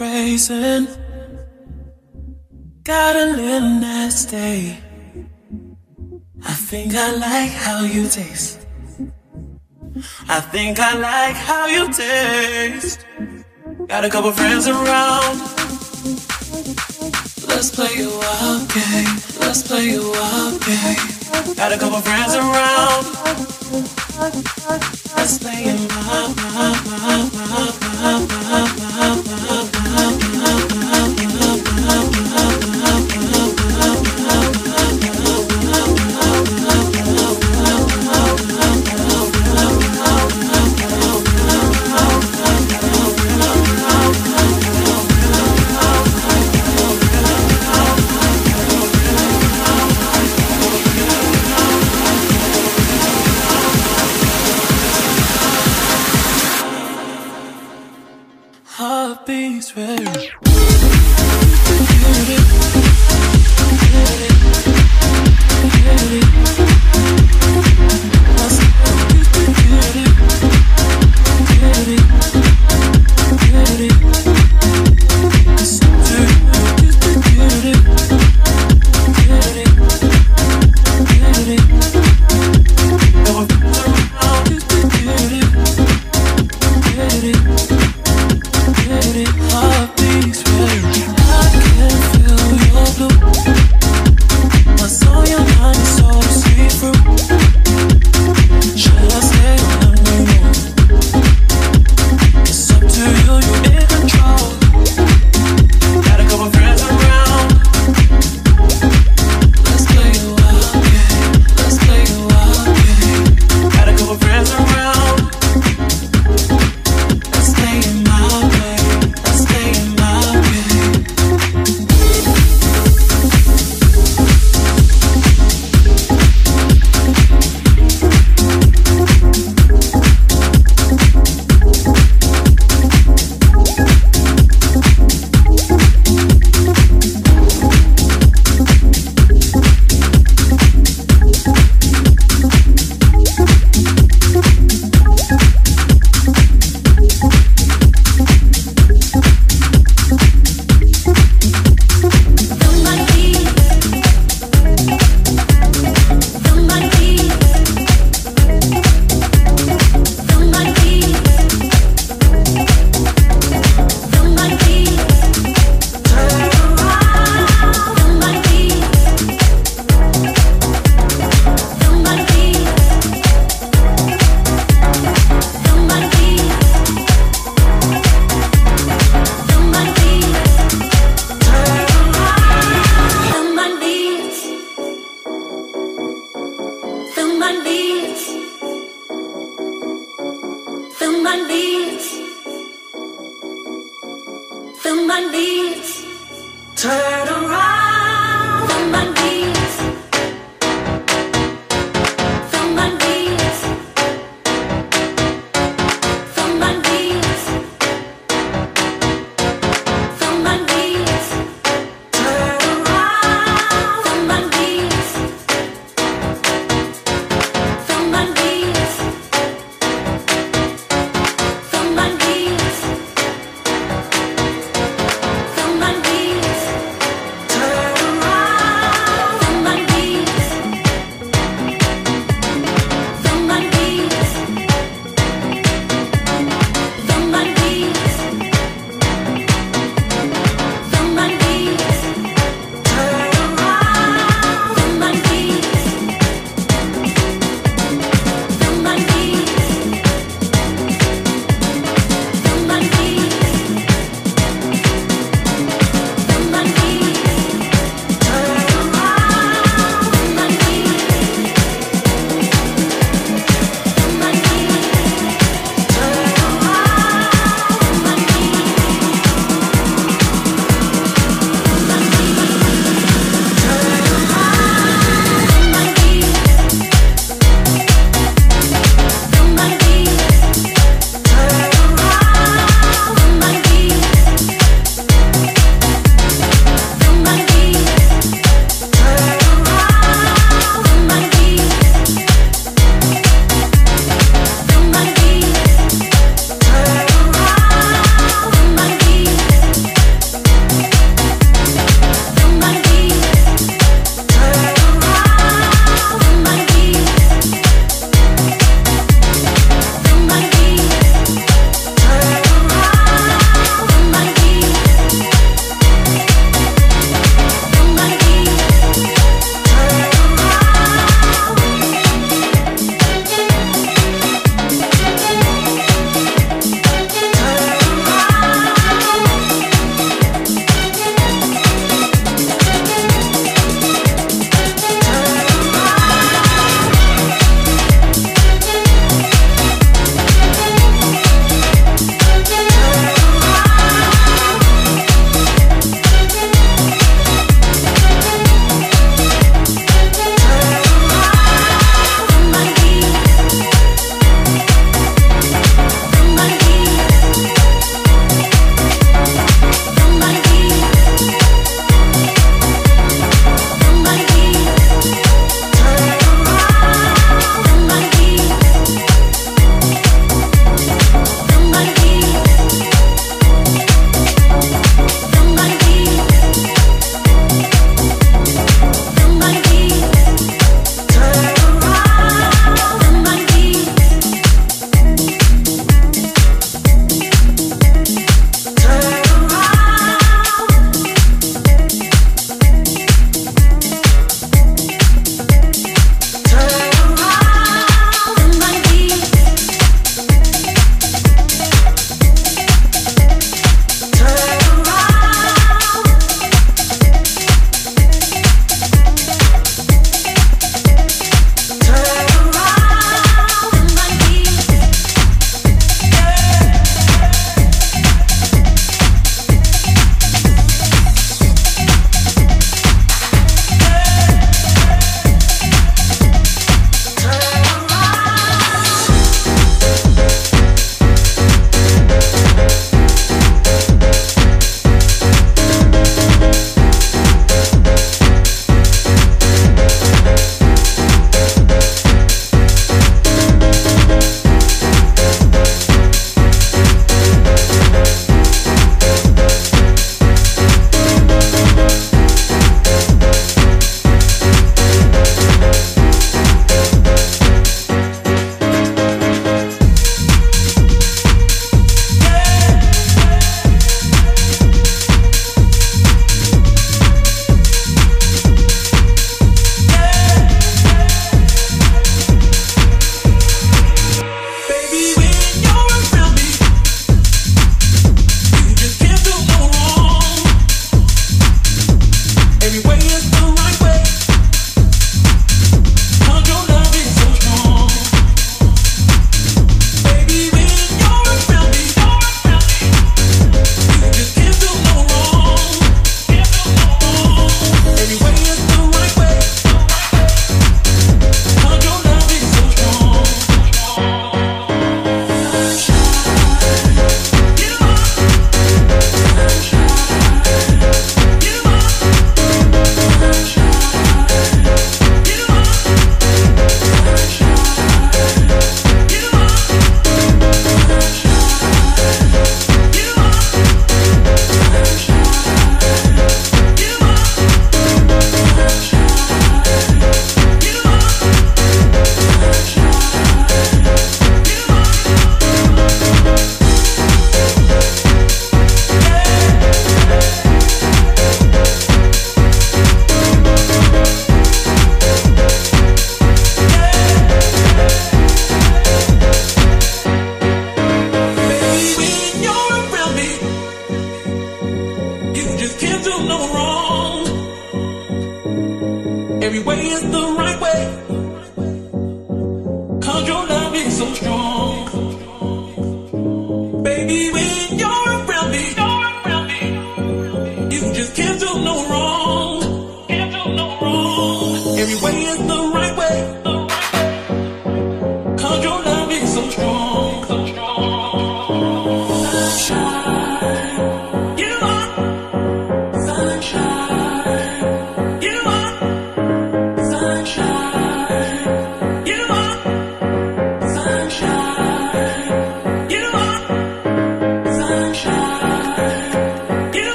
tracing. Got a little nasty. I think I like how you taste. I think I like how you taste. Got a couple friends around. Let's play a wild game. Let's play a wild game. Got a couple friends around. Let's play a wild, wild.